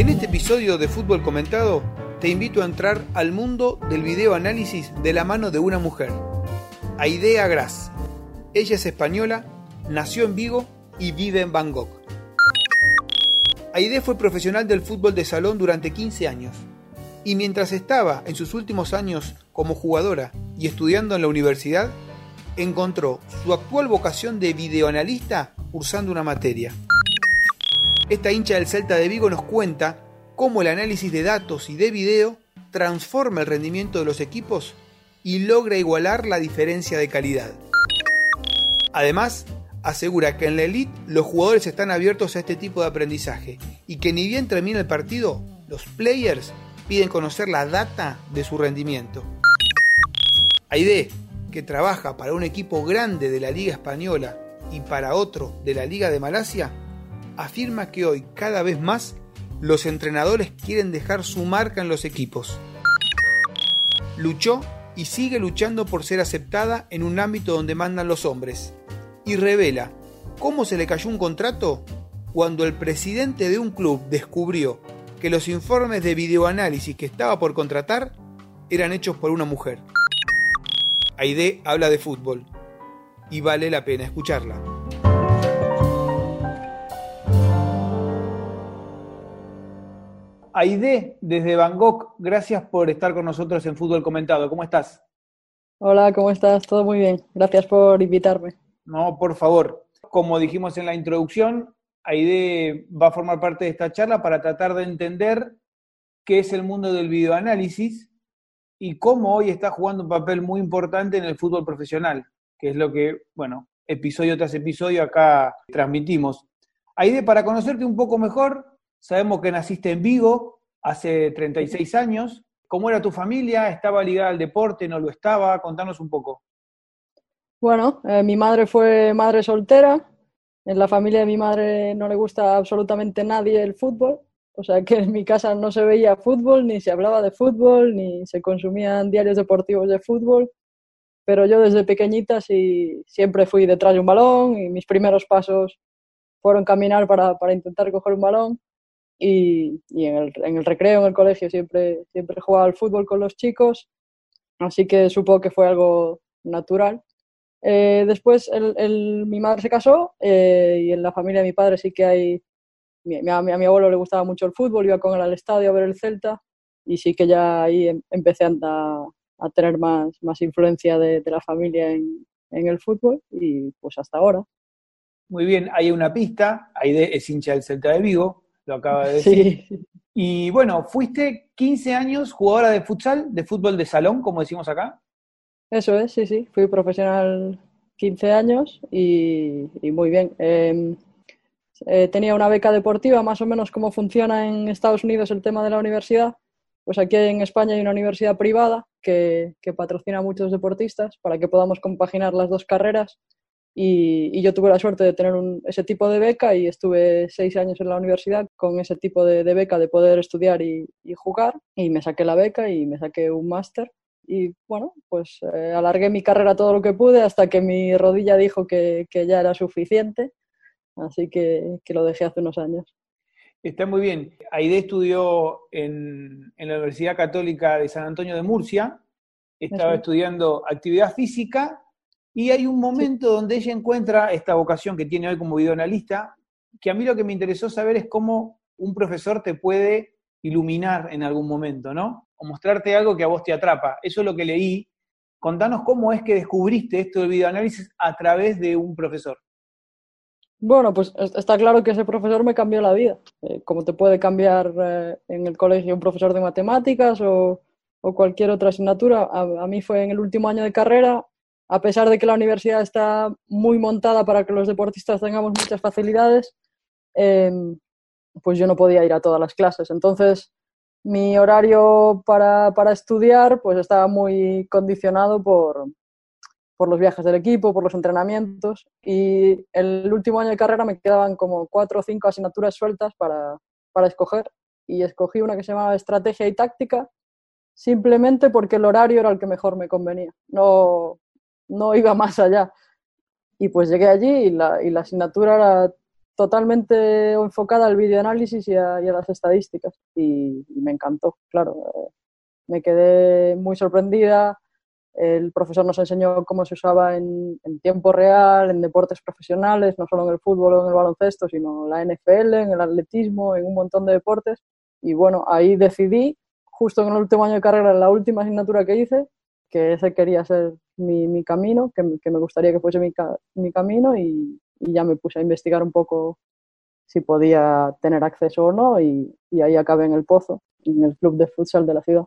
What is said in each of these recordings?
En este episodio de Fútbol Comentado te invito a entrar al mundo del video análisis de la mano de una mujer, Aidea Gras. Ella es española, nació en Vigo y vive en Bangkok. Aide fue profesional del fútbol de salón durante 15 años y mientras estaba en sus últimos años como jugadora y estudiando en la universidad, encontró su actual vocación de videoanalista cursando una materia. Esta hincha del Celta de Vigo nos cuenta cómo el análisis de datos y de video transforma el rendimiento de los equipos y logra igualar la diferencia de calidad. Además, asegura que en la elite los jugadores están abiertos a este tipo de aprendizaje y que ni bien termina el partido, los players piden conocer la data de su rendimiento. Aide, que trabaja para un equipo grande de la Liga Española y para otro de la Liga de Malasia, afirma que hoy cada vez más los entrenadores quieren dejar su marca en los equipos. Luchó y sigue luchando por ser aceptada en un ámbito donde mandan los hombres, y revela cómo se le cayó un contrato cuando el presidente de un club descubrió que los informes de videoanálisis que estaba por contratar eran hechos por una mujer. Aide habla de fútbol y vale la pena escucharla. Aide, desde Bangkok, gracias por estar con nosotros en Fútbol Comentado. ¿Cómo estás? Hola, ¿cómo estás? Todo muy bien. Gracias por invitarme. No, por favor. Como dijimos en la introducción, Aide va a formar parte de esta charla para tratar de entender qué es el mundo del videoanálisis y cómo hoy está jugando un papel muy importante en el fútbol profesional, que es lo que, bueno, episodio tras episodio acá transmitimos. Aide, para conocerte un poco mejor, sabemos que naciste en Vigo hace 36 años. ¿Cómo era tu familia? ¿Estaba ligada al deporte? ¿No lo estaba? Contanos un poco. Bueno, eh, mi madre fue madre soltera. En la familia de mi madre no le gusta absolutamente nadie el fútbol. O sea que en mi casa no se veía fútbol, ni se hablaba de fútbol, ni se consumían diarios deportivos de fútbol. Pero yo desde pequeñita sí, siempre fui detrás de un balón y mis primeros pasos fueron caminar para, para intentar coger un balón. Y, y en, el, en, el, recreo, en el colegio, siempre, siempre jugaba al fútbol con los chicos. Así que supongo que fue algo natural. Eh, después el, el, mi madre se casó eh, y en la familia de mi padre sí que hay, mi, a, mi, a, mi, abuelo le gustaba mucho el fútbol, iba con él al estadio a ver el Celta y sí que ya ahí em, empecé a, a, tener más, más influencia de, de la familia en, en, el fútbol y pues hasta ahora. Muy bien, hay una pista, Aide es hincha del Celta de Vigo, lo acaba de decir. Sí. Y bueno, fuiste 15 años jugadora de futsal, de fútbol de salón, como decimos acá. Eso es, sí, sí. Fui profesional 15 años y, y muy bien. Eh, eh, tenía una beca deportiva, más o menos como funciona en Estados Unidos el tema de la universidad. Pues aquí en España hay una universidad privada que, que patrocina a muchos deportistas para que podamos compaginar las dos carreras. Y, y yo tuve la suerte de tener un, ese tipo de beca y estuve seis años en la universidad con ese tipo de, de beca de poder estudiar y, y, jugar. Y me saqué la beca y me saqué un máster y bueno, pues eh, alargué mi carrera todo lo que pude hasta que mi rodilla dijo que, que ya era suficiente, así que, que, lo dejé hace unos años. Está muy bien. Aide estudió en, en la Universidad Católica de San Antonio de Murcia, estaba Eso. estudiando actividad física y hay un momento sí. donde ella encuentra esta vocación que tiene hoy como videoanalista, que a mí lo que me interesó saber es cómo un profesor te puede iluminar en algún momento, ¿no? O mostrarte algo que a vos te atrapa. Eso es lo que leí. Contanos cómo es que descubriste esto del videoanálisis a través de un profesor. Bueno, pues está claro que ese profesor me cambió la vida. Eh, como te puede cambiar eh, en el colegio un profesor de matemáticas o, o cualquier otra asignatura, a, a, mí fue en el último año de carrera, a pesar de que la universidad está muy montada para que los deportistas tengamos muchas facilidades, eh, pues yo no podía ir a todas las clases. Entonces, mi horario para, para estudiar pues estaba muy condicionado por, por los viajes del equipo, por los entrenamientos y el último año de carrera me quedaban como cuatro o cinco asignaturas sueltas para, para escoger y escogí una que se llamaba Estrategia y Táctica simplemente porque el horario era el que mejor me convenía, no, no iba más allá. Y pues llegué allí y la, y la asignatura era totalmente enfocada al videoanálisis y a, las estadísticas. Y, me encantó, claro. Me quedé muy sorprendida. El profesor nos enseñó cómo se usaba en, en, tiempo real, en deportes profesionales, no solo en el fútbol o en el baloncesto, sino en la NFL, en el atletismo, en un montón de deportes. Y bueno, ahí decidí, justo en el último año de carrera, en la última asignatura que hice, que ese quería ser mi, mi camino, que, que, me gustaría que fuese mi, mi camino y, y, ya me puse a investigar un poco si podía tener acceso o no y, y ahí acabé en el Pozo, en el club de futsal de la ciudad.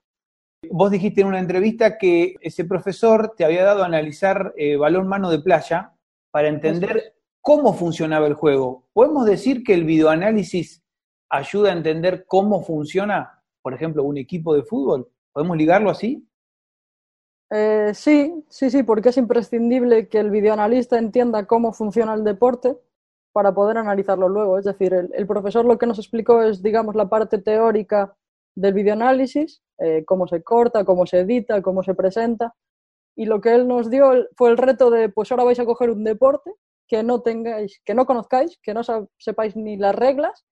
Vos dijiste en una entrevista que ese profesor te había dado a analizar eh, balón mano de playa para entender cómo funcionaba el juego. ¿Podemos decir que el videoanálisis ayuda a entender cómo funciona, por ejemplo, un equipo de fútbol? ¿Podemos ligarlo así? Eh, sí, sí, sí, porque es imprescindible que el videoanalista entienda cómo funciona el deporte para poder analizarlo luego. Es decir, el, profesor lo que nos explicó es, digamos, la parte teórica del videoanálisis, eh, cómo se corta, cómo se edita, cómo se presenta. Y lo que él nos dio fue el reto de, pues ahora vais a coger un deporte que no tengáis, que no conozcáis, que no sepáis ni las reglas,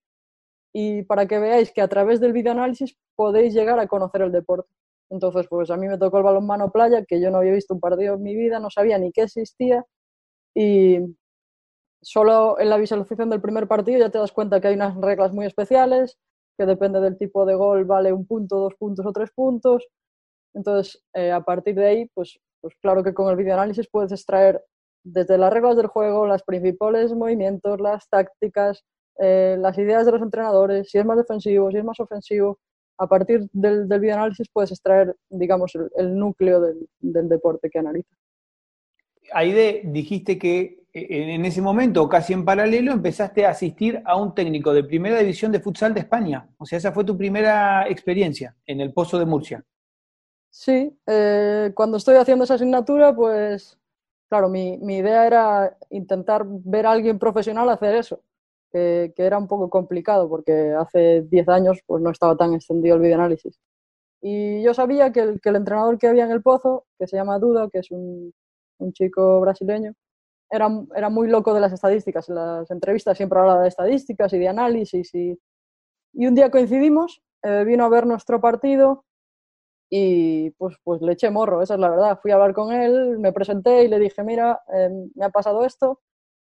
y para que veáis que a través del videoanálisis podéis llegar a conocer el deporte. Entonces, pues a mí me tocó el balonmano playa, que yo no había visto un partido en mi vida, no sabía ni qué existía. Y solo en la visualización del primer partido ya te das cuenta que hay unas reglas muy especiales, que depende del tipo de gol vale un punto, dos puntos o tres puntos. Entonces, eh, a partir de ahí, pues, pues claro que con el videoanálisis puedes extraer desde las reglas del juego, los principales movimientos, las tácticas, eh, las ideas de los entrenadores, si es más defensivo, si es más ofensivo, a partir del, del videoanálisis puedes extraer, digamos, el, el núcleo del, del, deporte que analiza. Aide, dijiste que en ese momento, casi en paralelo, empezaste a asistir a un técnico de primera división de futsal de España. O sea, esa fue tu primera experiencia en el Pozo de Murcia. Sí, eh, cuando estoy haciendo esa asignatura, pues, claro, mi, mi, idea era intentar ver a alguien profesional hacer eso que, era un poco complicado porque hace 10 años pues no estaba tan extendido el videoanálisis. Y yo sabía que el, que el entrenador que había en el Pozo, que se llama Duda, que es un, un chico brasileño, era, era, muy loco de las estadísticas. En las entrevistas siempre hablaba de estadísticas y de análisis. Y, y un día coincidimos, eh, vino a ver nuestro partido y pues, pues le eché morro, esa es la verdad. Fui a hablar con él, me presenté y le dije, mira, eh, me ha pasado esto,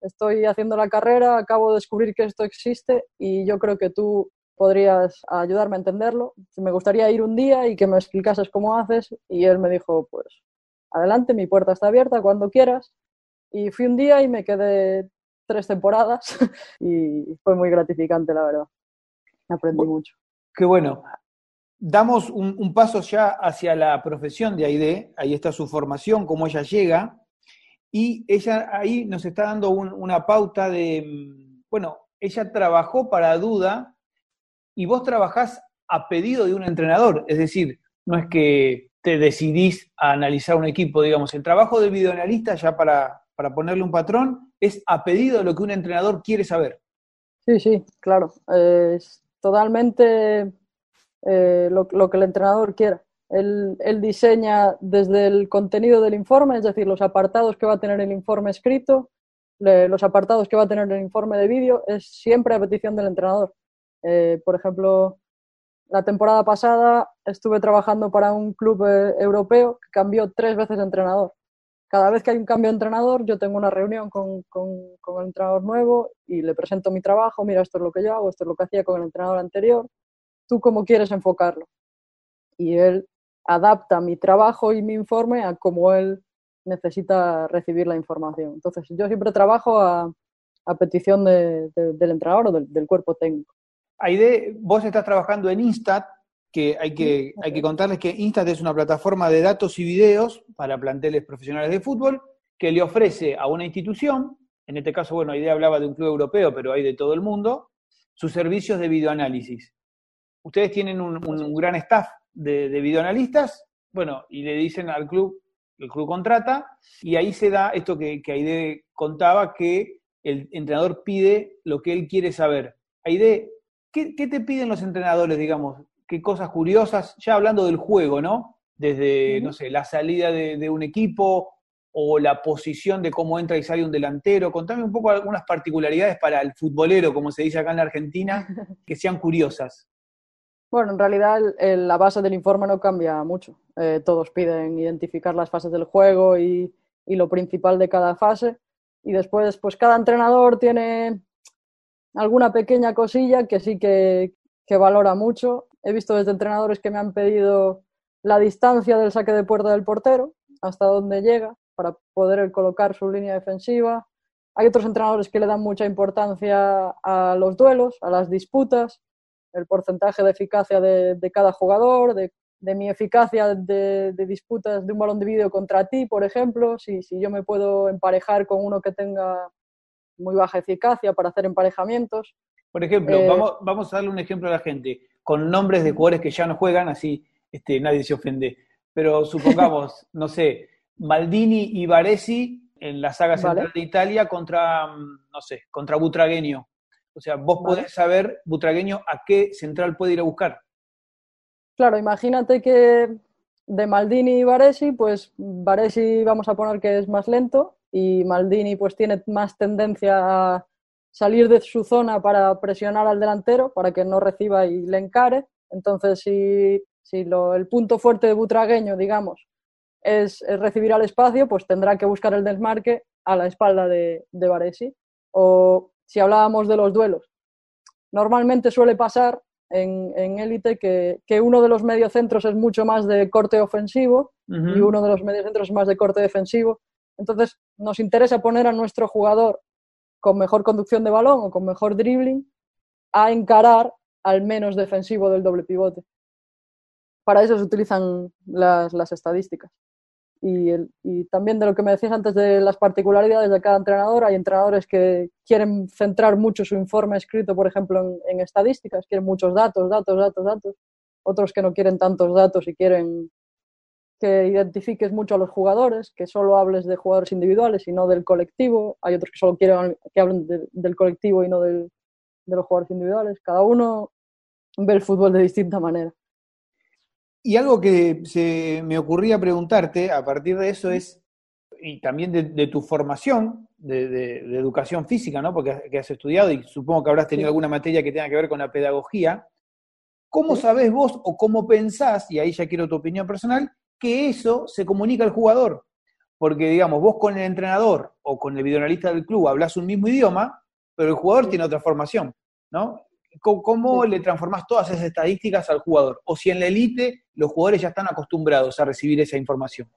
estoy haciendo la carrera, acabo de descubrir que esto existe y yo creo que tú podrías ayudarme a entenderlo. Me gustaría ir un día y que me explicases cómo haces. Y él me dijo, pues adelante, mi puerta está abierta cuando quieras. Y fui un día y me quedé tres temporadas y fue muy gratificante, la verdad. Aprendí bueno, mucho. Qué bueno. Damos un, un, paso ya hacia la profesión de Aide. Ahí está su formación, cómo ella llega. Y ella ahí nos está dando un, una pauta de, bueno, ella trabajó para Duda y vos trabajás a pedido de un entrenador, es decir, no es que te decidís a analizar un equipo, digamos, el trabajo del videoanalista, ya para, para ponerle un patrón, es a pedido de lo que un entrenador quiere saber. Sí, sí, claro, es totalmente eh, lo, lo que el entrenador quiera. Él, él, diseña desde el contenido del informe, es decir, los apartados que va a tener el informe escrito, los apartados que va a tener el informe de vídeo, es siempre a petición del entrenador. Eh, por ejemplo, la temporada pasada estuve trabajando para un club eh, europeo que cambió tres veces de entrenador. Cada vez que hay un cambio de entrenador, yo tengo una reunión con, con, con el entrenador nuevo y le presento mi trabajo, mira, esto es lo que yo hago, esto es lo que hacía con el entrenador anterior, tú cómo quieres enfocarlo. Y él adapta mi trabajo y mi informe a cómo él necesita recibir la información. Entonces, yo siempre trabajo a, a petición de, de, del entrenador o del, del, cuerpo técnico. Aide, vos estás trabajando en Instat, que hay, que hay que contarles que Instat es una plataforma de datos y videos para planteles profesionales de fútbol que le ofrece a una institución, en este caso, bueno, Aide hablaba de un club europeo, pero hay de todo el mundo, sus servicios de videoanálisis. Ustedes tienen un, un, un gran staff de, de videoanalistas, bueno, y le dicen al club, el club contrata, y ahí se da esto que, que Aide contaba, que el entrenador pide lo que él quiere saber. Aide, ¿qué, ¿qué, te piden los entrenadores, digamos? ¿Qué cosas curiosas? Ya hablando del juego, ¿no? Desde, uh -huh. no sé, la salida de, de, un equipo o la posición de cómo entra y sale un delantero. Contame un poco algunas particularidades para el futbolero, como se dice acá en la Argentina, que sean curiosas. Bueno, en realidad la base del informe no cambia mucho. Eh, todos piden identificar las fases del juego y, y, lo principal de cada fase. Y después, pues cada entrenador tiene alguna pequeña cosilla que sí que, que valora mucho. He visto desde entrenadores que me han pedido la distancia del saque de puerta del portero, hasta dónde llega, para poder colocar su línea defensiva. Hay otros entrenadores que le dan mucha importancia a los duelos, a las disputas, el porcentaje de eficacia de, cada jugador, de, mi eficacia de, disputas de un balón de vídeo contra ti, por ejemplo, si, si yo me puedo emparejar con uno que tenga muy baja eficacia para hacer emparejamientos. Por ejemplo, eh, vamos, vamos a darle un ejemplo a la gente, con nombres de jugadores que ya no juegan, así este, nadie se ofende. Pero supongamos, no sé, Maldini y Baresi en la saga central de Italia contra, mm, no sé, contra Butragueño. O sea, vos podés saber, Butragueño, a qué central puede ir a buscar. Claro, imagínate que de Maldini y Baresi, pues Baresi vamos a poner que es más lento y Maldini pues tiene más tendencia a salir de su zona para presionar al delantero para que no reciba y le encare. Entonces, si, si lo, el punto fuerte de Butragueño, digamos, es, recibir al espacio, pues tendrá que buscar el desmarque a la espalda de, de Varesi. O si hablábamos de los duelos, normalmente suele pasar en élite que, que, uno de los mediocentros es mucho más de corte ofensivo y uno de los mediocentros es más de corte defensivo. Entonces, nos interesa poner a nuestro jugador con mejor conducción de balón o con mejor dribbling a encarar al menos defensivo del doble pivote. Para eso se utilizan las, las estadísticas y, también de lo que me decías antes de las particularidades de cada entrenador, hay entrenadores que quieren centrar mucho su informe escrito, por ejemplo, en, estadísticas, quieren muchos datos, datos, datos, datos, otros que no quieren tantos datos y quieren que identifiques mucho a los jugadores, que solo hables de jugadores individuales y no del colectivo, hay otros que solo quieren que hablen del colectivo y no de los jugadores individuales, cada uno ve el fútbol de distinta manera. Y algo que se me ocurría preguntarte a partir de eso es, y también de, tu formación de, educación física, ¿no? Porque has estudiado y supongo que habrás tenido alguna materia que tenga que ver con la pedagogía. ¿Cómo sabés vos o cómo pensás, y ahí ya quiero tu opinión personal, que eso se comunica al jugador? Porque, digamos, vos con el entrenador o con el videoanalista del club hablas un mismo idioma, pero el jugador tiene otra formación, ¿no? ¿Cómo, le transformás todas esas estadísticas al jugador? O si en la elite los jugadores ya están acostumbrados a recibir esa información.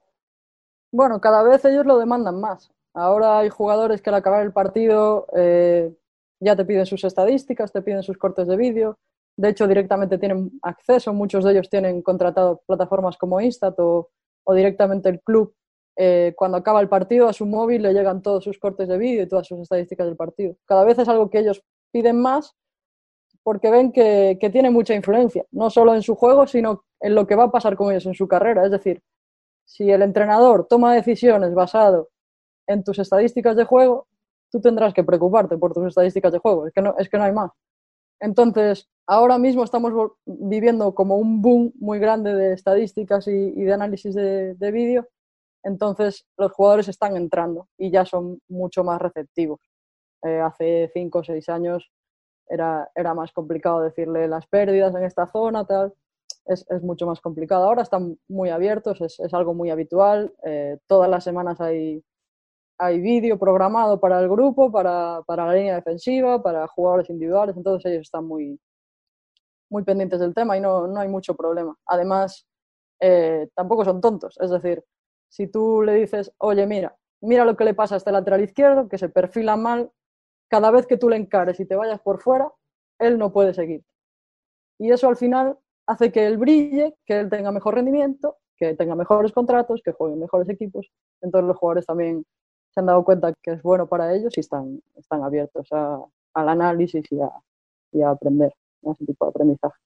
Bueno, cada vez ellos lo demandan más. Ahora hay jugadores que al acabar el partido eh, ya te piden sus estadísticas, te piden sus cortes de vídeo. De hecho, directamente tienen acceso. Muchos de ellos tienen contratado plataformas como Instat o, directamente el club. Eh, cuando acaba el partido, a su móvil le llegan todos sus cortes de vídeo y todas sus estadísticas del partido. Cada vez es algo que ellos piden más porque ven que, tiene mucha influencia, no solo en su juego, sino en lo que va a pasar con ellos en su carrera. Es decir, si el entrenador toma decisiones basado en tus estadísticas de juego, tú tendrás que preocuparte por tus estadísticas de juego, es que no, es que no hay más. Entonces, ahora mismo estamos viviendo como un boom muy grande de estadísticas y, de análisis de, vídeo, entonces los jugadores están entrando y ya son mucho más receptivos. Eh, hace cinco o seis años era, era más complicado decirle las pérdidas en esta zona, tal. Es, es mucho más complicado. Ahora están muy abiertos, es, es algo muy habitual. Eh, todas las semanas hay, hay vídeo programado para el grupo, para, para, la línea defensiva, para jugadores individuales, entonces ellos están muy, muy pendientes del tema y no, no hay mucho problema. Además, eh, tampoco son tontos, es decir, si tú le dices, oye, mira, mira lo que le pasa a este lateral izquierdo, que se perfila mal, cada vez que tú le encares y te vayas por fuera, él no puede seguir. Y eso al final hace que él brille, que él tenga mejor rendimiento, que tenga mejores contratos, que juegue mejores equipos. Entonces los jugadores también se han dado cuenta que es bueno para ellos y están, están abiertos al análisis y a, aprender, a ese tipo de aprendizaje.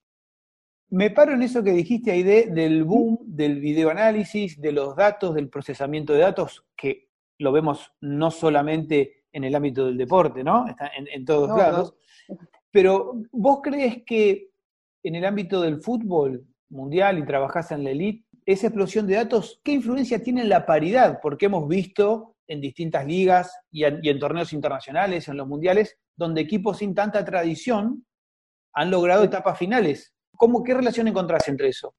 Me paro en eso que dijiste ahí del boom del videoanálisis, de los datos, del procesamiento de datos, que lo vemos no solamente en el ámbito del deporte, ¿no? Está en, todos lados. Pero vos crees que en el ámbito del fútbol mundial y trabajás en la elite, esa explosión de datos, ¿qué influencia tiene en la paridad? Porque hemos visto en distintas ligas y en, torneos internacionales, en los mundiales, donde equipos sin tanta tradición han logrado etapas finales. ¿Cómo, ¿Qué relación encontrás entre eso?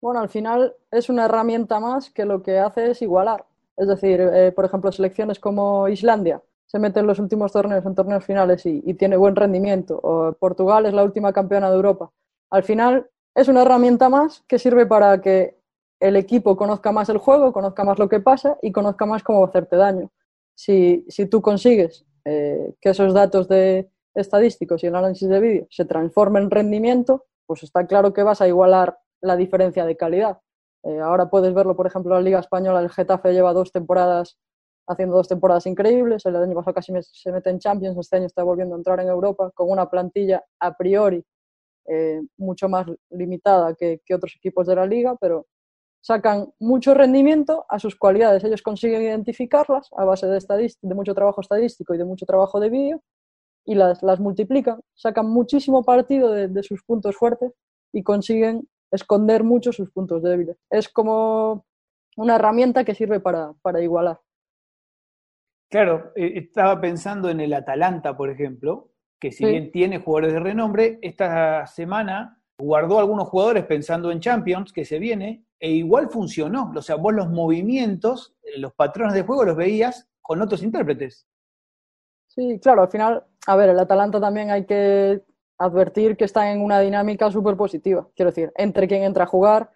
Bueno, al final es una herramienta más que lo que hace es igualar. Es decir, eh, por ejemplo, selecciones como Islandia se mete en los últimos torneos, en torneos finales y, y tiene buen rendimiento. O Portugal es la última campeona de Europa. Al final es una herramienta más que sirve para que el equipo conozca más el juego, conozca más lo que pasa y conozca más cómo hacerte daño. Si, si tú consigues eh, que esos datos de estadísticos y el análisis de vídeo se transformen en rendimiento, pues está claro que vas a igualar la diferencia de calidad. Eh, ahora puedes verlo, por ejemplo, en la Liga Española, el Getafe lleva dos temporadas haciendo dos temporadas increíbles, el año pasado casi se mete en Champions, este año está volviendo a entrar en Europa con una plantilla a priori eh, mucho más limitada que, otros equipos de la liga, pero sacan mucho rendimiento a sus cualidades. Ellos consiguen identificarlas a base de, de mucho trabajo estadístico y de mucho trabajo de vídeo y las, las multiplican, sacan muchísimo partido de, sus puntos fuertes y consiguen esconder mucho sus puntos débiles. Es como una herramienta que sirve para, para igualar. Claro, eh, estaba pensando en el Atalanta, por ejemplo, que si bien tiene jugadores de renombre, esta semana guardó algunos jugadores pensando en Champions, que se viene, e igual funcionó. O sea, vos los movimientos, eh, los patrones de juego los veías con otros intérpretes. Sí, claro, al final, a ver, el Atalanta también hay que advertir que está en una dinámica súper positiva. Quiero decir, entre quien entra a jugar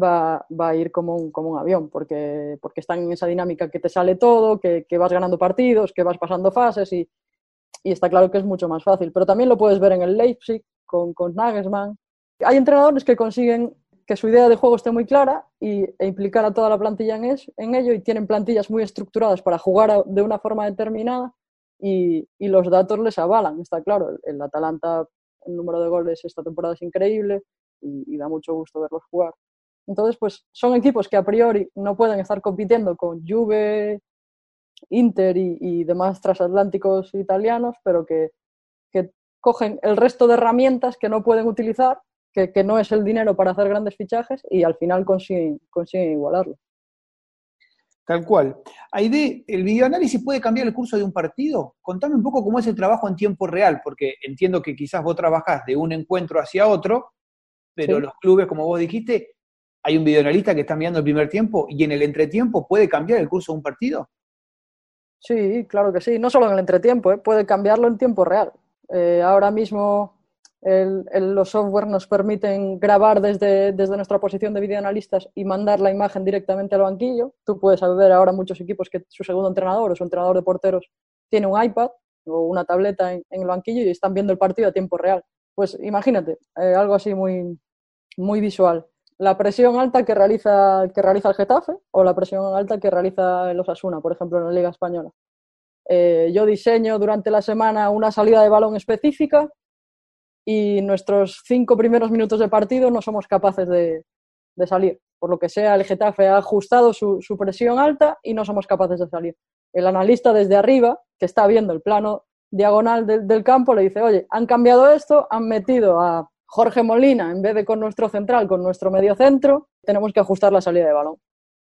va, va a ir como un, como un avión, porque, porque están en esa dinámica que te sale todo, que, que vas ganando partidos, que vas pasando fases y, y está claro que es mucho más fácil. Pero también lo puedes ver en el Leipzig con, con Nagelsmann. Hay entrenadores que consiguen que su idea de juego esté muy clara y, e implicar a toda la plantilla en, en ello y tienen plantillas muy estructuradas para jugar de una forma determinada y, y, los datos les avalan, está claro. El, Atalanta, el número de goles esta temporada es increíble y, da mucho gusto verlos jugar. Entonces, pues son equipos que a priori no pueden estar compitiendo con Juve, Inter y, demás transatlánticos italianos, pero que, cogen el resto de herramientas que no pueden utilizar, que, no es el dinero para hacer grandes fichajes y al final consiguen, consiguen igualarlo. Tal cual. Aide, ¿el videoanálisis puede cambiar el curso de un partido? Contame un poco cómo es el trabajo en tiempo real, porque entiendo que quizás vos trabajás de un encuentro hacia otro, pero los clubes, como vos dijiste, hay un videoanalista que está mirando el primer tiempo y en el entretiempo puede cambiar el curso de un partido. Sí, claro que sí. No solo en el entretiempo, ¿eh? puede cambiarlo en tiempo real. Eh, ahora mismo los software nos permiten grabar desde, desde nuestra posición de videoanalistas y mandar la imagen directamente al banquillo. Tú puedes ver ahora muchos equipos que su segundo entrenador o su entrenador de porteros tiene un iPad o una tableta en, el banquillo y están viendo el partido a tiempo real. Pues imagínate, eh, algo así muy, muy visual la presión alta que realiza, que realiza el Getafe o la presión alta que realiza el Osasuna, por ejemplo, en la Liga Española. Eh, yo diseño durante la semana una salida de balón específica y nuestros cinco primeros minutos de partido no somos capaces de, salir. Por lo que sea, el Getafe ha ajustado su, presión alta y no somos capaces de salir. El analista desde arriba, que está viendo el plano diagonal del campo, le dice, oye, han cambiado esto, han metido a Jorge Molina, en vez de con nuestro central, con nuestro medio centro, tenemos que ajustar la salida de balón.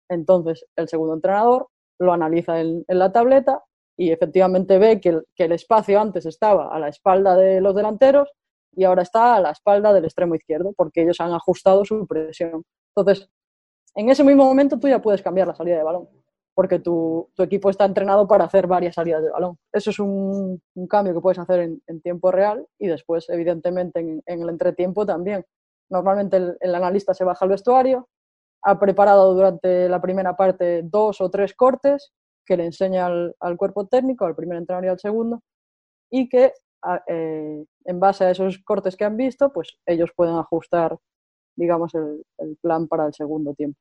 Entonces, el segundo entrenador lo analiza en, la tableta y efectivamente ve que el, espacio antes estaba a la espalda de los delanteros y ahora está a la espalda del extremo izquierdo, porque ellos han ajustado su presión. Entonces, en ese mismo momento tú ya puedes cambiar la salida de balón porque tu, equipo está entrenado para hacer varias salidas de balón. Eso es un, cambio que puedes hacer en, tiempo real y después, evidentemente, en, el entretiempo también. Normalmente el, analista se baja al vestuario, ha preparado durante la primera parte dos o tres cortes que le enseña al, cuerpo técnico, al primer entrenador y al segundo, y que eh, en base a esos cortes que han visto, pues ellos pueden ajustar, digamos, el plan para el segundo tiempo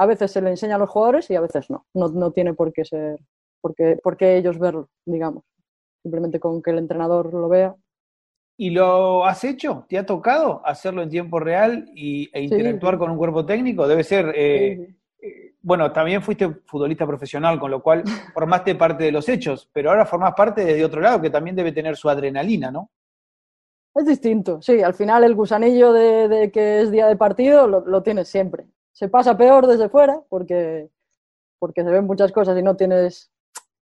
a veces se le enseña a los jugadores y a veces no. No, tiene por qué ser, porque, porque ellos verlo, digamos. Simplemente con que el entrenador lo vea. ¿Y lo has hecho? ¿Te ha tocado hacerlo en tiempo real y, e interactuar con un cuerpo técnico? Debe ser. Eh, eh, bueno, también fuiste futbolista profesional, con lo cual formaste parte de los hechos, pero ahora formas parte desde otro lado, que también debe tener su adrenalina, ¿no? Es distinto, sí. Al final el gusanillo de, que es día de partido lo, lo tienes siempre se pasa peor desde fuera porque, porque se ven muchas cosas y no tienes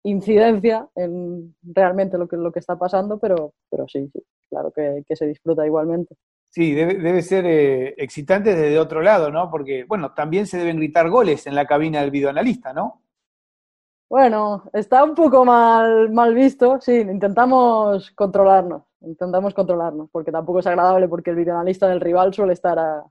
incidencia en realmente lo que, lo que está pasando, pero, pero sí, sí claro que, que se disfruta igualmente. Sí, debe, debe ser eh, excitante desde otro lado, ¿no? Porque, bueno, también se deben gritar goles en la cabina del videoanalista, ¿no? Bueno, está un poco mal, mal visto, sí, intentamos controlarnos, intentamos controlarnos, porque tampoco es agradable porque el videoanalista del rival suele estar a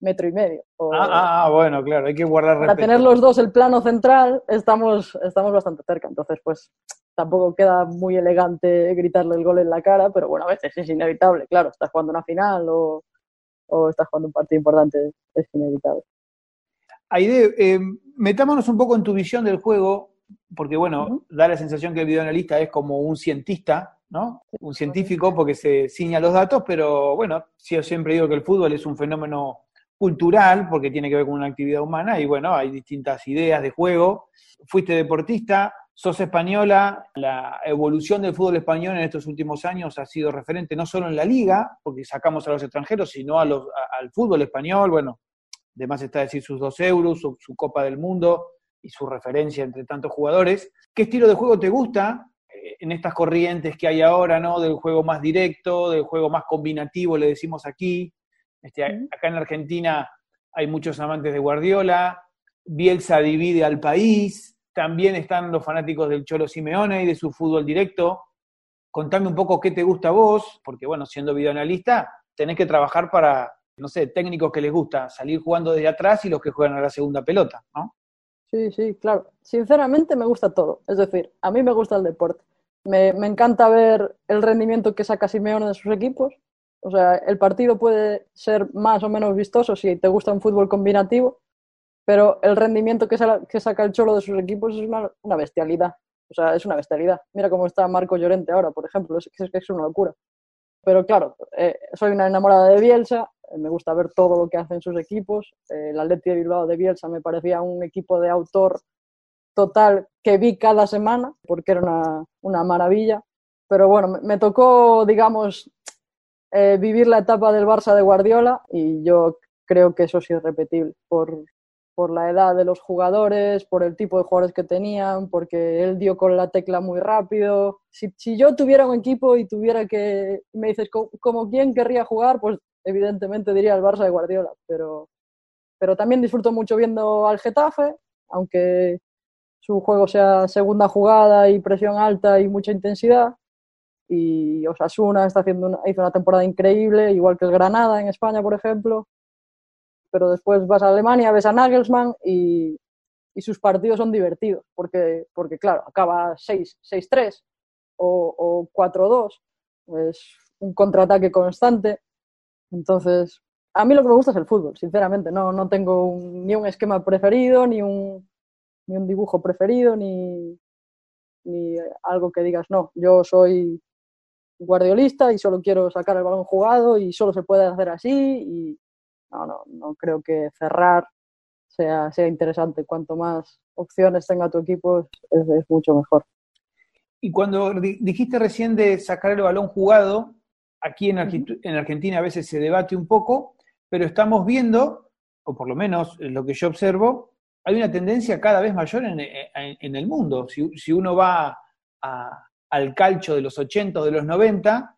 metro y medio. Ah, ah, ah, bueno, claro, hay que guardar Para tener los dos el plano central, estamos, estamos bastante cerca, entonces pues tampoco queda muy elegante gritarle el gol en la cara, pero bueno, a veces es inevitable, claro, estás jugando una final o, o estás jugando un partido importante, es inevitable. Aide, eh, metámonos un poco en tu visión del juego porque bueno, da la sensación que el videoanalista es como un cientista, ¿no? Un científico porque se ciña los datos, pero bueno, yo siempre digo que el fútbol es un fenómeno cultural porque tiene que ver con una actividad humana y bueno, hay distintas ideas de juego. Fuiste deportista, sos española, la evolución del fútbol español en estos últimos años ha sido referente no solo en la liga, porque sacamos a los extranjeros, sino a los, al fútbol español, bueno, además está decir sus dos euros, su Copa del Mundo, y su referencia entre tantos jugadores. ¿Qué estilo de juego te gusta eh, en estas corrientes que hay ahora, ¿no? Del juego más directo, del juego más combinativo, le decimos aquí. Este, acá en Argentina hay muchos amantes de Guardiola, Bielsa divide al país, también están los fanáticos del Cholo Simeone y de su fútbol directo. Contame un poco qué te gusta a vos, porque bueno, siendo videoanalista, tenés que trabajar para, no sé, técnicos que les gusta salir jugando desde atrás y los que juegan a la segunda pelota, ¿no? Sí, sí, claro. Sinceramente me gusta todo. Es decir, a mí me gusta el deporte. Me, me, encanta ver el rendimiento que saca Simeone de sus equipos. O sea, el partido puede ser más o menos vistoso si te gusta un fútbol combinativo, pero el rendimiento que, saca el Cholo de sus equipos es una, bestialidad. O sea, es una bestialidad. Mira cómo está Marco Llorente ahora, por ejemplo. Es, es, es una locura. Pero claro, eh, soy una enamorada de Bielsa, eh, me gusta ver todo lo que hacen sus equipos. Eh, el de Bilbao de Bielsa me parecía un equipo de autor total que vi cada semana, porque era una, una maravilla. Pero bueno, me, me tocó, digamos, eh, vivir la etapa del Barça de Guardiola y yo creo que eso es repetible por, por la edad de los jugadores, por el tipo de jugadores que tenían, porque él dio con la tecla muy rápido. Si, yo tuviera un equipo y tuviera que, me dices, ¿como quién querría jugar? Pues evidentemente diría el Barça de Guardiola, pero, pero también disfruto mucho viendo al Getafe, aunque su juego sea segunda jugada y presión alta y mucha intensidad. Y Osasuna está haciendo una, hizo una temporada increíble, igual que el Granada en España, por ejemplo. Pero después vas a Alemania, ves a Nagelsmann y, sus partidos son divertidos, porque, porque claro, acaba 6-3 o, o 4-2, es un contraataque constante entonces, a mí lo que me gusta es el fútbol, sinceramente. No, no tengo ni un esquema preferido, ni un, ni un dibujo preferido, ni, ni algo que digas, no, yo soy guardiolista y solo quiero sacar el balón jugado y solo se puede hacer así. No, no, no creo que cerrar sea, sea interesante. Cuanto más opciones tenga tu equipo, es, es mucho mejor. Y cuando dijiste recién de sacar el balón jugado, Aquí en, Argentina a veces se debate un poco, pero estamos viendo, o por lo menos lo que yo observo, hay una tendencia cada vez mayor en, el mundo. Si, uno va al calcho de los 80 o de los 90,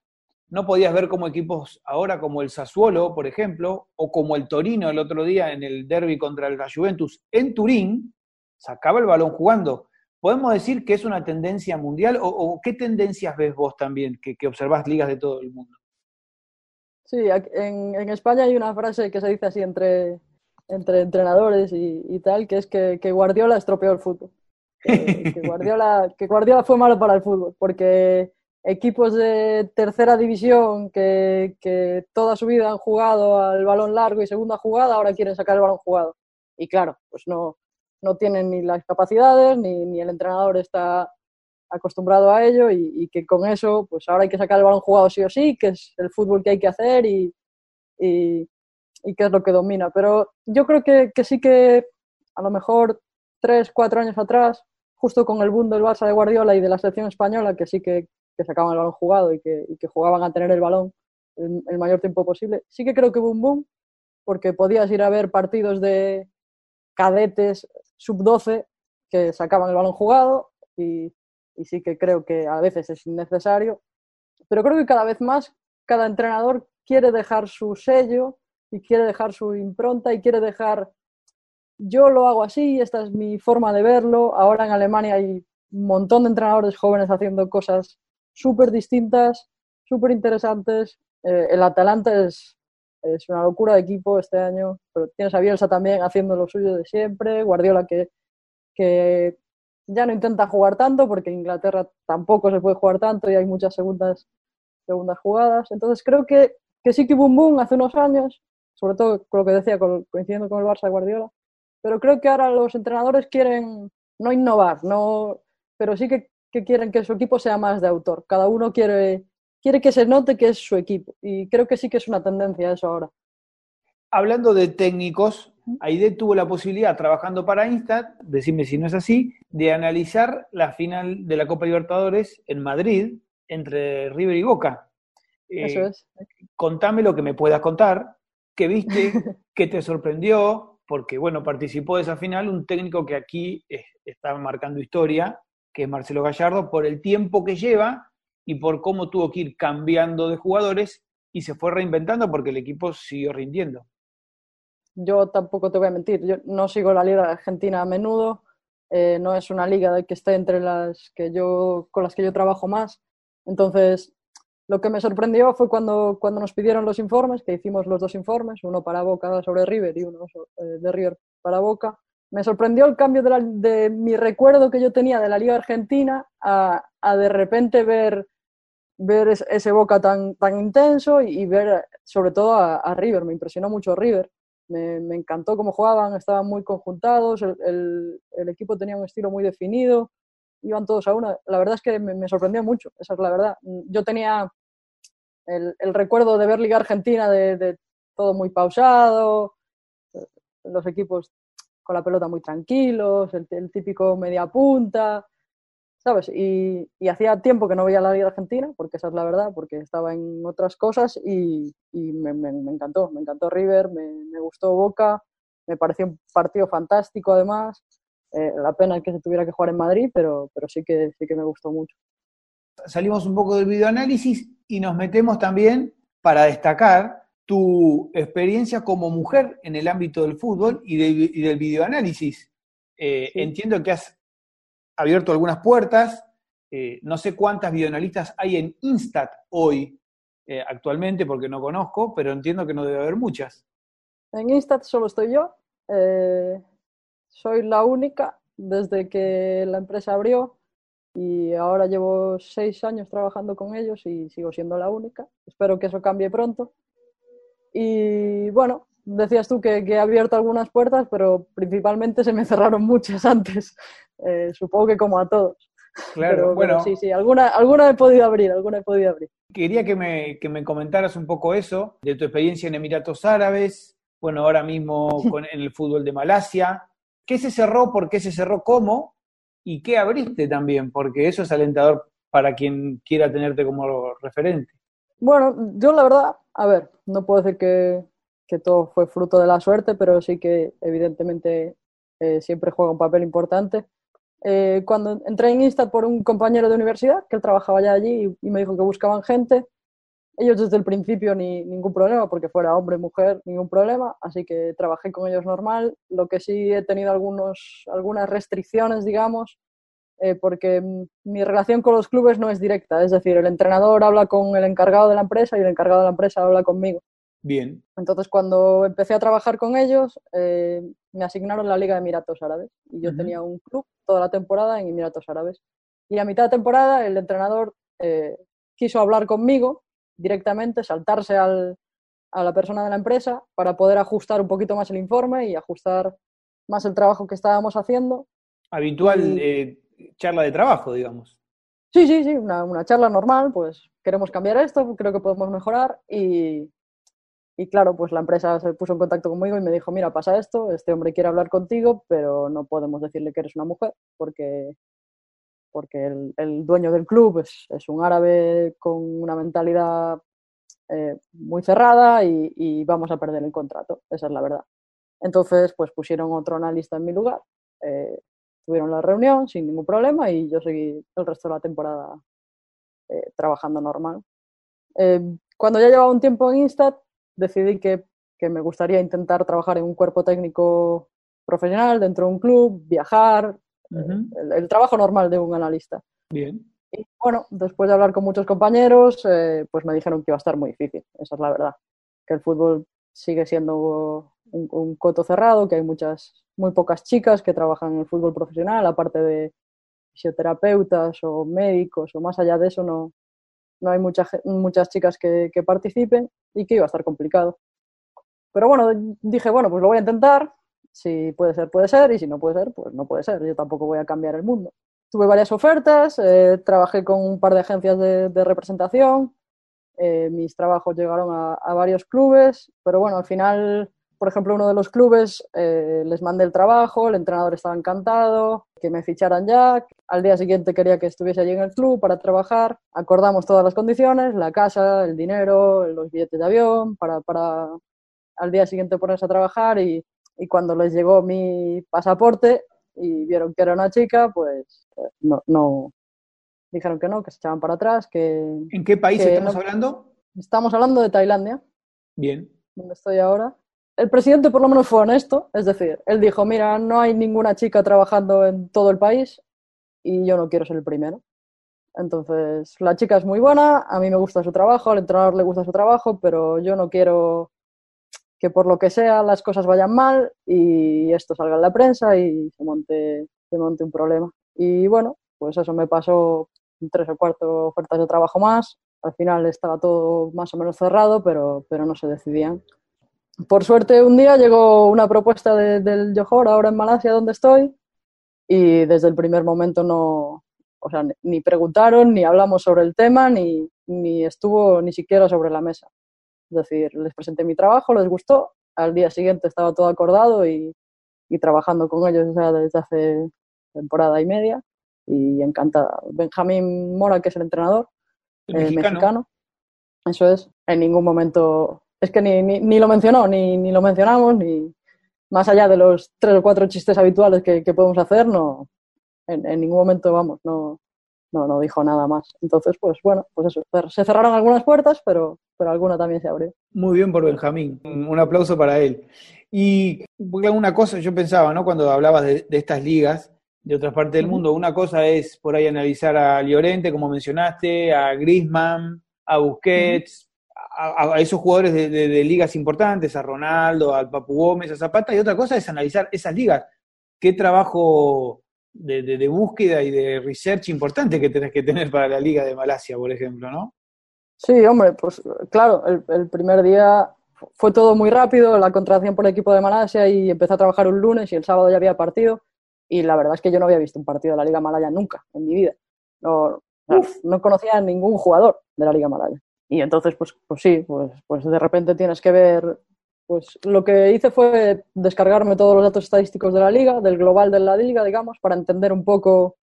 no podías ver como equipos ahora como el Sassuolo, por ejemplo, o como el Torino el otro día en el derby contra el Juventus en Turín, sacaba el balón jugando. ¿Podemos decir que es una tendencia mundial o, qué tendencias ves vos también que, que, observás ligas de todo el mundo? Sí, en, en, España hay una frase que se dice así entre, entre entrenadores y, y tal, que es que, que, Guardiola estropeó el fútbol. Que, que, Guardiola, que Guardiola fue malo para el fútbol, porque equipos de tercera división que, toda su vida han jugado al balón largo y segunda jugada, ahora quieren sacar el balón jugado. Y claro, pues no, no tienen ni las capacidades, ni, ni el entrenador está acostumbrado a ello y, y, que con eso, pues ahora hay que sacar el balón jugado sí o sí, que es el fútbol que hay que hacer y, y, y que es lo que domina. Pero yo creo que, que, sí que a lo mejor tres, cuatro años atrás, justo con el boom del Barça de Guardiola y de la selección española, que sí que, que sacaban el balón jugado y que, que jugaban a tener el balón el, el, mayor tiempo posible, sí que creo que hubo un boom, porque podías ir a ver partidos de cadetes sub-12 que sacaban el balón jugado y, y sí que creo que a veces es innecesario, pero creo que cada vez más cada entrenador quiere dejar su sello y quiere dejar su impronta y quiere dejar, yo lo hago así, esta es mi forma de verlo. Ahora en Alemania hay un montón de entrenadores jóvenes haciendo cosas súper distintas, súper interesantes. Eh, el Atalanta es, es una locura de equipo este año, pero tienes a Bielsa también haciendo lo suyo de siempre, Guardiola que, que ya no intenta jugar tanto porque en Inglaterra tampoco se puede jugar tanto y hay muchas segundas, segundas jugadas. Entonces creo que, que sí que un boom hace unos años, sobre todo con lo que decía, coincidiendo con el Barça de Guardiola, pero creo que ahora los entrenadores quieren no innovar, no, pero sí que, que quieren que su equipo sea más de autor. Cada uno quiere, quiere que se note que es su equipo y creo que sí que es una tendencia eso ahora. Hablando de técnicos, Aide tuvo la posibilidad, trabajando para Instat, decime si no es así, de analizar la final de la Copa Libertadores en Madrid entre River y Boca. Eso Eh, es. contame lo que me puedas contar, que viste, que te sorprendió, porque bueno, participó de esa final un técnico que aquí eh, está marcando historia, que es Marcelo Gallardo, por el tiempo que lleva y por cómo tuvo que ir cambiando de jugadores y se fue reinventando porque el equipo siguió rindiendo. Yo tampoco te voy a mentir, yo no sigo la Liga Argentina a menudo, eh, no es una liga que esté entre las que yo, con las que yo trabajo más. Entonces, lo que me sorprendió fue cuando, cuando nos pidieron los informes, que hicimos los dos informes, uno para Boca sobre River y uno eh, de River para Boca. Me sorprendió el cambio de, mi recuerdo que yo tenía de la Liga Argentina a, de repente ver, ver es- ese Boca tan, tan intenso y, ver sobre todo a, River. Me impresionó mucho River. Me, me encantó cómo jugaban, estaban muy conjuntados, el, el- equipo tenía un estilo muy definido, iban todos a una. La verdad es que me, sorprendió mucho, esa es la verdad. Yo tenía el, el recuerdo de ver Liga Argentina de, todo muy pausado, los equipos con la pelota muy tranquilos, el, típico media punta, ¿sabes? Y, y hacía tiempo que no veía la Liga Argentina, porque esa es la verdad, porque estaba en otras cosas y, y me, me- me encantó, me encantó River, me, me gustó Boca, me pareció un partido fantástico además. Eh, la pena es que se tuviera que jugar en Madrid, pero, pero sí, que, sí que me gustó mucho. Salimos un poco del videoanálisis y nos metemos también para destacar tu experiencia como mujer en el ámbito del fútbol y, de- y del videoanálisis. Eh, Sí. Entiendo que has abierto algunas puertas, eh, no sé cuántas videoanalistas hay en Instat hoy eh, actualmente, porque no conozco, pero entiendo que no debe haber muchas. En Instat solo estoy yo. soy la única desde que la empresa abrió y ahora llevo seis años trabajando con ellos y sigo siendo la única. Espero que eso cambie pronto. Y bueno, decías tú que, que he abierto algunas puertas, pero principalmente se me cerraron muchas antes. Eh, supongo que como a todos. Claro, Pero, bueno, sí, sí, alguna, alguna he podido abrir, alguna he podido abrir. Quería que me, que me comentaras un poco eso, de tu experiencia en Emiratos Árabes, bueno, ahora mismo con, en el fútbol de Malasia. ¿Qué se cerró? ¿Por qué se cerró? ¿Cómo? ¿Y qué abriste también? Porque eso es alentador para quien quiera tenerte como referente. Bueno, yo la verdad, a ver, no puedo decir que, que todo fue fruto de la suerte, pero sí que evidentemente eh, siempre juega un papel importante. Eh, cuando entré en Insta por un compañero de universidad, que él trabajaba ya allí y, me dijo que buscaban gente, ellos desde el principio ni, ningún problema, porque fuera hombre, mujer, ningún problema, así que trabajé con ellos normal. Lo que sí he tenido algunos, algunas restricciones, digamos, eh, porque mm, mi relación con los clubes no es directa, es decir, el entrenador habla con el encargado de la empresa y el encargado de la empresa habla conmigo. Bien, Entonces, cuando empecé a trabajar con ellos, eh, me asignaron la Liga de Emiratos Árabes y yo Ujú. tenía un club toda la temporada en Emiratos Árabes. Y a mitad de temporada, el entrenador eh, quiso hablar conmigo directamente, saltarse al, a la persona de la empresa para poder ajustar un poquito más el informe y ajustar más el trabajo que estábamos haciendo. habitual Y- eh, charla de trabajo, digamos. Sí, sí, sí, una, charla normal, pues queremos cambiar esto, creo que podemos mejorar y, y claro, pues la empresa se puso en contacto conmigo y me dijo, mira, pasa esto, este hombre quiere hablar contigo, pero no podemos decirle que eres una mujer porque, porque el, dueño del club es, es un árabe con una mentalidad eh, muy cerrada y, vamos a perder el contrato, esa es la verdad. Entonces, pues pusieron otro analista en mi lugar, eh, tuvieron la reunión sin ningún problema y yo seguí el resto de la temporada eh, trabajando normal. cuando ya llevaba un tiempo en Instat, decidí que, que me gustaría intentar trabajar en un cuerpo técnico profesional dentro de un club, viajar, el, trabajo normal de un analista. Bien. Y bueno, después de hablar con muchos compañeros, eh, pues me dijeron que iba a estar muy difícil, esa es la verdad. Que el fútbol sigue siendo un, coto cerrado, que hay muchas, muy pocas chicas que trabajan en el fútbol profesional, aparte de fisioterapeutas o médicos o más allá de eso, no, no hay mucha, muchas chicas que, que participen y que iba a estar complicado. Pero bueno, dije, bueno, pues lo voy a intentar, si puede ser, puede ser, y si no puede ser, pues no puede ser. Yo tampoco voy a cambiar el mundo. Tuve varias ofertas, eh, trabajé con un par de agencias de, representación, eh, mis trabajos llegaron a, varios clubes, pero bueno, al final, por ejemplo, uno de los clubes eh, les mandé el trabajo, el entrenador estaba encantado, que me ficharan ya, al día siguiente quería que estuviese allí en el club para trabajar, acordamos todas las condiciones, la casa, el dinero, los billetes de avión, para, para al día siguiente ponerse a trabajar y, y cuando les llegó mi pasaporte y vieron que era una chica, pues no, no dijeron que no, que se echaban para atrás, que... ¿En qué país estamos hablando? Estamos hablando de Tailandia. Bien. Donde estoy ahora. El presidente por lo menos fue honesto, es decir, él dijo, mira, no hay ninguna chica trabajando en todo el país y yo no quiero ser el primero. Entonces, la chica es muy buena, a mí me gusta su trabajo, al entrenador le gusta su trabajo, pero yo no quiero que por lo que sea las cosas vayan mal y esto salga en la prensa y se monte, se monte un problema. Y bueno, pues eso me pasó tres o cuatro ofertas de trabajo más. Al final estaba todo más o menos cerrado, pero, pero no se decidían. Por suerte, un día llegó una propuesta del Johor, ahora en Malasia, donde estoy, y desde el primer momento no, o sea, ni preguntaron, ni hablamos sobre el tema, ni, ni estuvo ni siquiera sobre la mesa. Es decir, les presenté mi trabajo, les gustó, al día siguiente estaba todo acordado y, trabajando con ellos desde hace temporada y media y encantada. Benjamín Mora, que es el entrenador, el eh, mexicano. Eso es, en ningún momento, es que ni, ni, lo mencionó, ni, ni, lo mencionamos, ni más allá de los tres o cuatro chistes habituales que, podemos hacer, no, en, en, ningún momento, vamos, no, no, no dijo nada más. Entonces, pues bueno, pues eso, se cerraron algunas puertas, pero, pero alguna también se abrió. Muy bien por Benjamín, un aplauso para él. Y una cosa, yo pensaba, ¿no? Cuando hablabas de, estas ligas de otras partes del mundo, una cosa es por ahí analizar a Llorente, como mencionaste, a Griezmann, a Busquets, a, esos jugadores de, de, ligas importantes, a Ronaldo, al Papu Gómez, a Zapata, y otra cosa es analizar esas ligas. ¿Qué trabajo de, búsqueda y de research importante que tenés que tener para la Liga de Malasia, por ejemplo, ¿no? Sí, hombre, pues claro, el, primer día fue todo muy rápido, la contratación por el equipo de Malasia y empecé a trabajar un lunes y el sábado ya había partido y la verdad es que yo no había visto un partido de la Liga Malaya nunca en mi vida. No, no conocía a ningún jugador de la Liga Malaya. Y entonces, pues, pues sí, pues, pues de repente tienes que ver pues lo que hice fue descargarme todos los datos estadísticos de la liga, del global de la liga, digamos, para entender un poco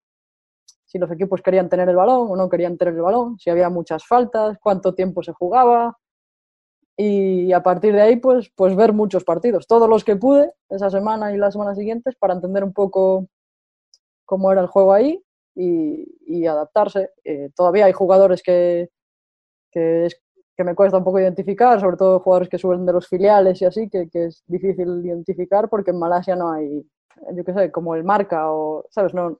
si los equipos querían tener el balón o no querían tener el balón, si había muchas faltas, cuánto tiempo se jugaba. Y a partir de ahí, pues, pues ver muchos partidos, todos los que pude esa semana y las semanas siguientes para entender un poco cómo era el juego ahí y, adaptarse. Eh, todavía hay jugadores que, que es que me cuesta un poco identificar, sobre todo jugadores que suben de los filiales y así, que, que, es difícil identificar porque en Malasia no hay, yo qué sé, como el marca o, ¿sabes? No,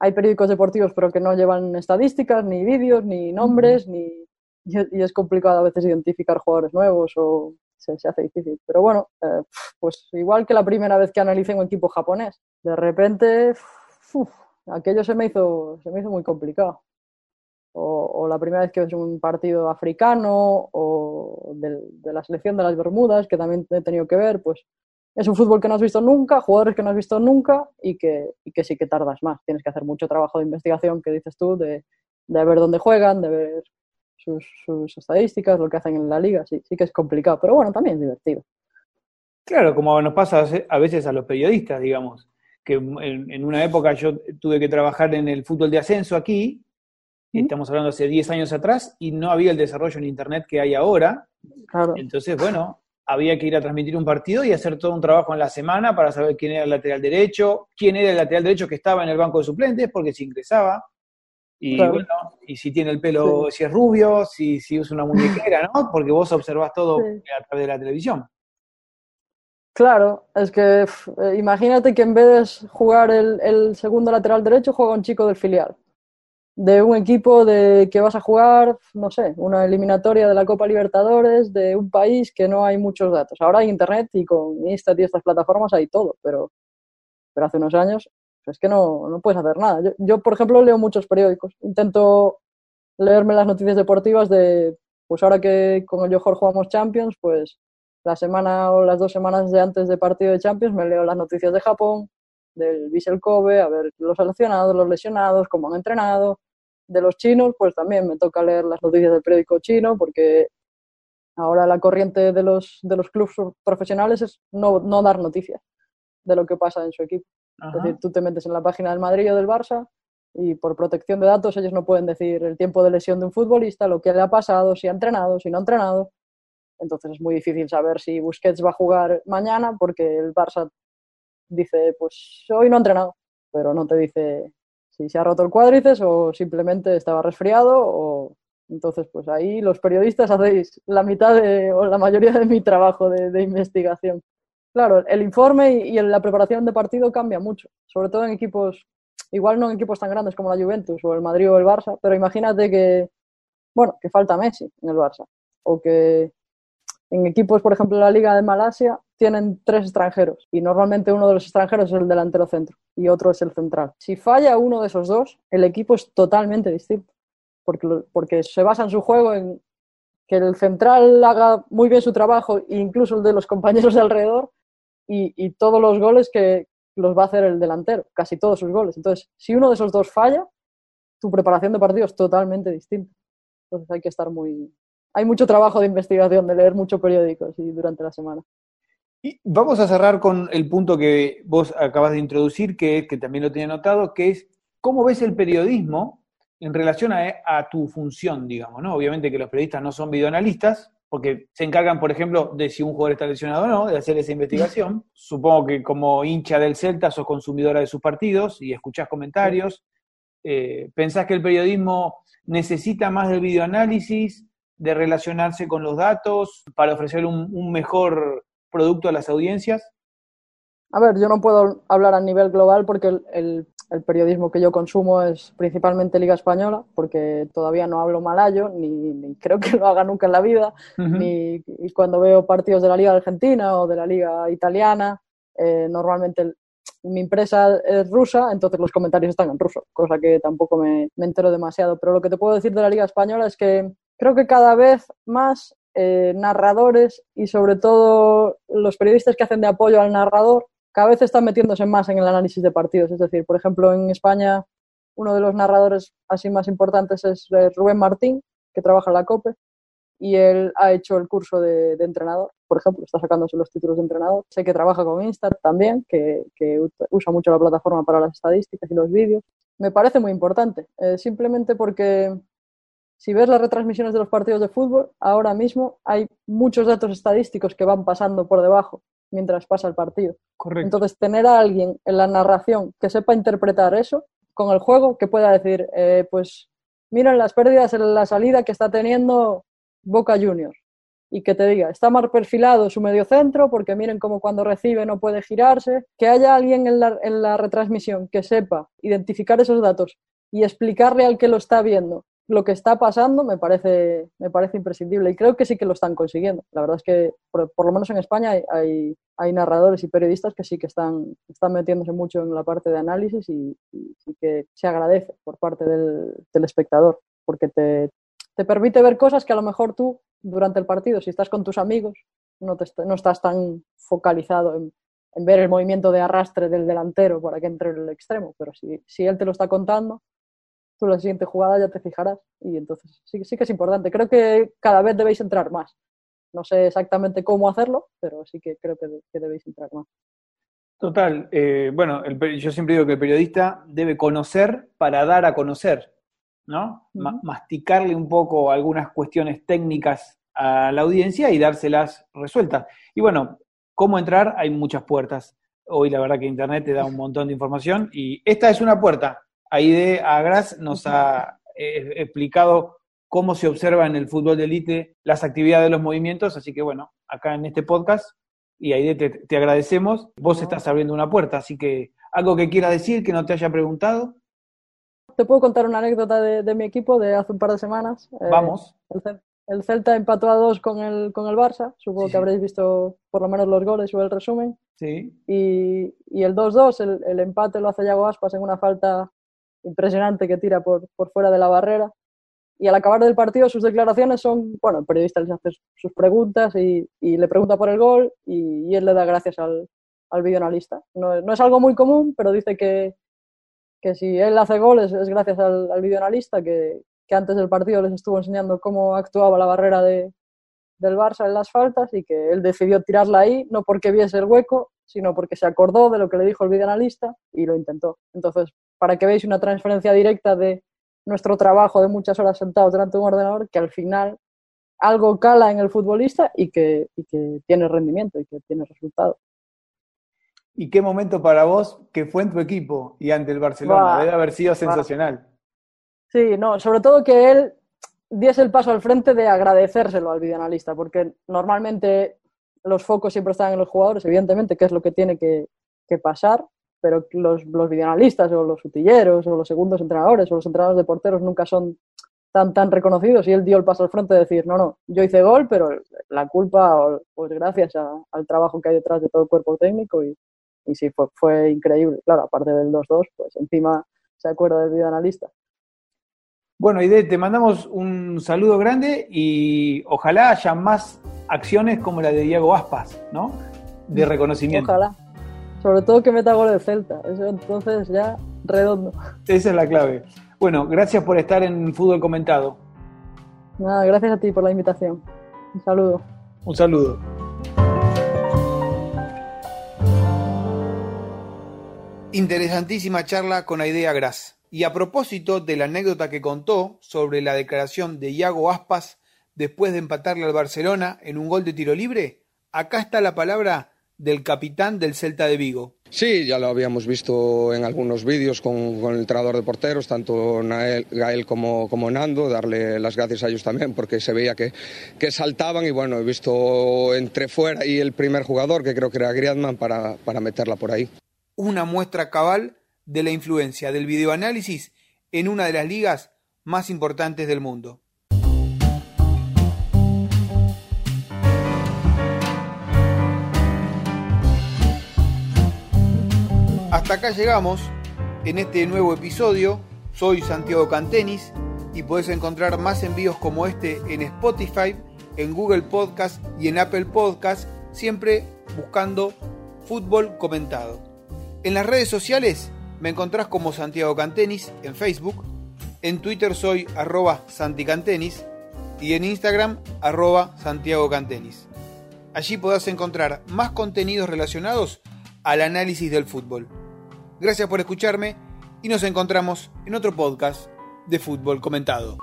hay periódicos deportivos pero que no llevan estadísticas, ni vídeos, ni nombres, ni, y, es complicado a veces identificar jugadores nuevos o se, se hace difícil. Pero bueno, eh, pues igual que la primera vez que analicé un equipo japonés, de repente, aquello se me hizo, se me hizo muy complicado o, la primera vez que ves un partido africano o de, la selección de las Bermudas, que también he tenido que ver, pues es un fútbol que no has visto nunca, jugadores que no has visto nunca y que, y que sí que tardas más. Tienes que hacer mucho trabajo de investigación, que dices tú, de, de ver dónde juegan, de ver sus, estadísticas, lo que hacen en la liga. Sí, que es complicado, pero bueno, también es divertido. Claro, como nos pasa a veces a los periodistas, digamos, que en una época yo tuve que trabajar en el fútbol de ascenso aquí estamos hablando hace 10 años atrás, y no había el desarrollo en Internet que hay ahora. Entonces, bueno, había que ir a transmitir un partido y hacer todo un trabajo en la semana para saber quién era el lateral derecho, quién era el lateral derecho que estaba en el banco de suplentes, porque se ingresaba. Y bueno, y si tiene el pelo, si es rubio, si, si usa una muñequera, ¿no? Porque vos observás todo a través de la televisión. Claro, es que eh, imagínate que en vez de jugar el, el, segundo lateral derecho, juega un chico del filial. De un equipo de que vas a jugar, no sé, una eliminatoria de la Copa Libertadores de un país que no hay muchos datos. Ahora hay internet y con Insta y estas plataformas hay todo, pero, pero hace unos años es que no, no puedes hacer nada. Yo, yo, por ejemplo, leo muchos periódicos. Intento leerme las noticias deportivas de, pues ahora que con el Johor jugamos Champions, pues la semana o las dos semanas de antes de partido de Champions me leo las noticias de Japón, del Vissel Kobe, a ver los seleccionados, los lesionados, cómo han entrenado. De los chinos, pues también me toca leer las noticias del periódico chino, porque ahora la corriente de los, de los clubes profesionales es no, no dar noticias de lo que pasa en su equipo. Es decir, tú te metes en la página del Madrid o del Barça y por protección de datos ellos no pueden decir el tiempo de lesión de un futbolista, lo que le ha pasado, si ha entrenado, si no ha entrenado. Entonces es muy difícil saber si Busquets va a jugar mañana porque el Barça dice, pues hoy no ha entrenado, pero no te dice si se ha roto el cuádriceps o simplemente estaba resfriado o entonces pues ahí los periodistas hacéis la mitad de, o la mayoría de mi trabajo de, investigación. Claro, el informe y, la preparación de partido cambia mucho, sobre todo en equipos, igual no en equipos tan grandes como la Juventus o el Madrid o el Barça, pero imagínate que, bueno, que falta Messi en el Barça o que en equipos, por ejemplo, la Liga de Malasia, tienen tres extranjeros y normalmente uno de los extranjeros es el delantero centro y otro es el central. Si falla uno de esos dos, el equipo es totalmente distinto porque, porque se basa en su juego en que el central haga muy bien su trabajo, incluso el de los compañeros de alrededor, y, todos los goles que los va a hacer el delantero, casi todos sus goles. Entonces, si uno de esos dos falla, tu preparación de partido es totalmente distinta. Entonces hay que estar muy, hay mucho trabajo de investigación, de leer mucho periódicos y durante la semana. Y vamos a cerrar con el punto que vos acabas de introducir, que, que también lo tenía notado, que es cómo ves el periodismo en relación a, tu función, digamos, ¿no? Obviamente que los periodistas no son videoanalistas, porque se encargan, por ejemplo, de si un jugador está lesionado o no, de hacer esa investigación. Supongo que como hincha del Celta sos consumidora de sus partidos y escuchás comentarios. Eh, ¿Pensás que el periodismo necesita más del videoanálisis? de relacionarse con los datos para ofrecer un, mejor producto a las audiencias? A ver, yo no puedo hablar a nivel global porque el, el, periodismo que yo consumo es principalmente Liga Española, porque todavía no hablo malayo, ni, creo que lo haga nunca en la vida, ni y cuando veo partidos de la Liga Argentina o de la Liga Italiana, eh, normalmente mi empresa es rusa, entonces los comentarios están en ruso, cosa que tampoco me, me entero demasiado. Pero lo que te puedo decir de la Liga Española es que creo que cada vez más eh, narradores y sobre todo los periodistas que hacen de apoyo al narrador cada vez están metiéndose más en el análisis de partidos. Es decir, por ejemplo, en España uno de los narradores así más importantes es eh, Rubén Martín, que trabaja en la COPE, y él ha hecho el curso de, entrenador, por ejemplo, está sacándose los títulos de entrenador. Sé que trabaja con Instat también, que, usa mucho la plataforma para las estadísticas y los vídeos. Me parece muy importante, eh, simplemente porque si ves las retransmisiones de los partidos de fútbol, ahora mismo hay muchos datos estadísticos que van pasando por debajo mientras pasa el partido. Correcto. Entonces, tener a alguien en la narración que sepa interpretar eso con el juego, que pueda decir, eh, pues miren las pérdidas en la salida que está teniendo Boca Juniors y que te diga, está mal perfilado su medio centro porque miren cómo cuando recibe no puede girarse, que haya alguien en la, en la retransmisión que sepa identificar esos datos y explicarle al que lo está viendo lo que está pasando me parece, me parece imprescindible y creo que sí que lo están consiguiendo. La verdad es que por, lo menos en España hay, narradores y periodistas que sí que están, están metiéndose mucho en la parte de análisis y, que se agradece por parte del, espectador porque te, te, permite ver cosas que a lo mejor tú durante el partido, si estás con tus amigos, no, te, no estás tan focalizado en, ver el movimiento de arrastre del delantero para que entre en el extremo, pero si, si él te lo está contando, la siguiente jugada ya te fijarás y entonces sí, sí que es importante. Creo que cada vez debéis entrar más. No sé exactamente cómo hacerlo, pero sí que creo que, debéis entrar más. Total. Eh, bueno, yo siempre digo que el periodista debe conocer para dar a conocer. ¿no? masticarle un poco algunas cuestiones técnicas a la audiencia y dárselas resueltas. Y bueno, ¿cómo entrar? Hay muchas puertas. Hoy la verdad que Internet te da un montón de información y esta es una puerta. Aide Agras nos ha eh, explicado cómo se observa en el fútbol de élite las actividades de los movimientos, así que bueno, acá en este podcast, y Aide te, te agradecemos, vos estás abriendo una puerta, así que algo que quieras decir que no te haya preguntado. Te puedo contar una anécdota de, mi equipo de hace un par de semanas. Eh, Vamos. el, Celta empató a dos con el, con el Barça. Supongo que habréis visto por lo menos los goles o el resumen. Sí. Y, y el 2-2, el, el, empate lo hace Yago Aspas en una falta impresionante que tira por, por fuera de la barrera. Y al acabar del partido sus declaraciones son, bueno, el periodista les hace sus preguntas y, y le pregunta por el gol y, él le da gracias al, al videoanalista. No, no es algo muy común, pero dice que, que si él hace goles es gracias al, al videoanalista que, que, antes del partido les estuvo enseñando cómo actuaba la barrera de, del Barça en las faltas y que él decidió tirarla ahí, no porque viese el hueco, sino porque se acordó de lo que le dijo el videoanalista y lo intentó. Entonces, para que veáis una transferencia directa de nuestro trabajo de muchas horas sentados delante de un ordenador, que al final algo cala en el futbolista y que, y que tiene rendimiento y que tiene resultado. ¿Y qué momento para vos que fue en tu equipo y ante el Barcelona? Debe haber sido sensacional. Sí, no, sobre todo que él diese el paso al frente de agradecérselo al videoanalista, porque normalmente los focos siempre están en los jugadores, evidentemente, que es lo que tiene que, que pasar, pero los, los videoanalistas o los utilleros o los segundos entrenadores o los entrenadores de porteros nunca son tan, tan reconocidos y él dio el paso al frente de decir, no, no, yo hice gol, pero la culpa, pues gracias a, al trabajo que hay detrás de todo el cuerpo técnico y, y sí, fue, fue increíble. Claro, aparte del 2-2, pues encima se acuerda del videoanalista. Bueno, Ide, te mandamos un saludo grande y ojalá haya más acciones como la de Diego Aspas, ¿no? De reconocimiento. Ojalá. Sobre todo que meta gol de Celta. Eso entonces ya redondo. Esa es la clave. Bueno, gracias por estar en Fútbol Comentado. Nada, gracias a ti por la invitación. Un saludo. Un saludo. Interesantísima charla con Aidea Gras. Y a propósito de la anécdota que contó sobre la declaración de Iago Aspas después de empatarle al Barcelona en un gol de tiro libre, acá está la palabra del capitán del Celta de Vigo. Sí, ya lo habíamos visto en algunos vídeos con, con el entrenador de porteros, tanto Nael, Gael como, como, Nando, darle las gracias a ellos también porque se veía que, que, saltaban y bueno, he visto entre fuera y el primer jugador, que creo que era Griezmann, para, para meterla por ahí una muestra cabal de la influencia del videoanálisis en una de las ligas más importantes del mundo. Hasta acá llegamos en este nuevo episodio. Soy Santiago Cantenis y podés encontrar más envíos como este en Spotify, en Google Podcast y en Apple Podcast, siempre buscando fútbol comentado. En las redes sociales me encontrás como Santiago Cantenis en Facebook, en Twitter soy arroba santicantenis y en Instagram arroba Santiago Cantenis. Allí podrás encontrar más contenidos relacionados al análisis del fútbol. Gracias por escucharme y nos encontramos en otro podcast de fútbol comentado.